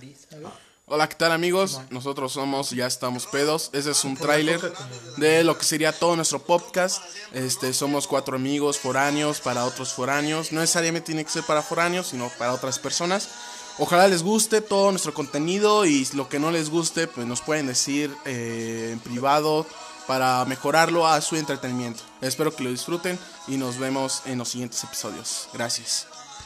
nariz, a ver. Hola, ¿qué tal amigos? Nosotros somos Ya Estamos Pedos. Ese es un tráiler de lo que sería todo nuestro podcast. Este, somos cuatro amigos foráneos para otros foráneos. No necesariamente tiene que ser para foráneos, sino para otras personas. Ojalá les guste todo nuestro contenido y lo que no les guste, pues nos pueden decir eh, en privado para mejorarlo a su entretenimiento. Espero que lo disfruten y nos vemos en los siguientes episodios. Gracias.